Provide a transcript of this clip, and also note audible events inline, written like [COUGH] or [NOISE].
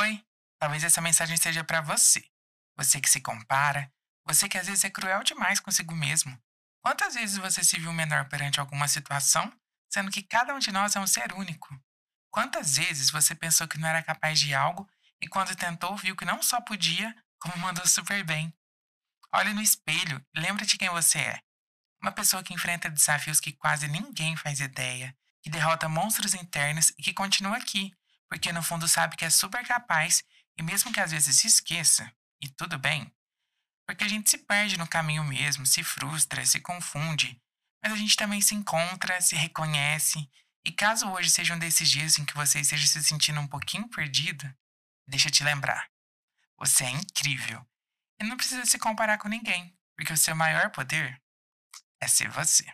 Oi, talvez essa mensagem seja para você. Você que se compara, você que às vezes é cruel demais consigo mesmo. Quantas vezes você se viu menor perante alguma situação, sendo que cada um de nós é um ser único? Quantas vezes você pensou que não era capaz de algo e quando tentou viu que não só podia, como [LAUGHS] mandou super bem? Olhe no espelho e lembre de quem você é. Uma pessoa que enfrenta desafios que quase ninguém faz ideia, que derrota monstros internos e que continua aqui, porque no fundo sabe que é super capaz e mesmo que às vezes se esqueça, e tudo bem, porque a gente se perde no caminho mesmo, se frustra, se confunde, mas a gente também se encontra, se reconhece, e caso hoje seja um desses dias em que você esteja se sentindo um pouquinho perdido, deixa eu te lembrar, você é incrível e não precisa se comparar com ninguém, porque o seu maior poder é ser você.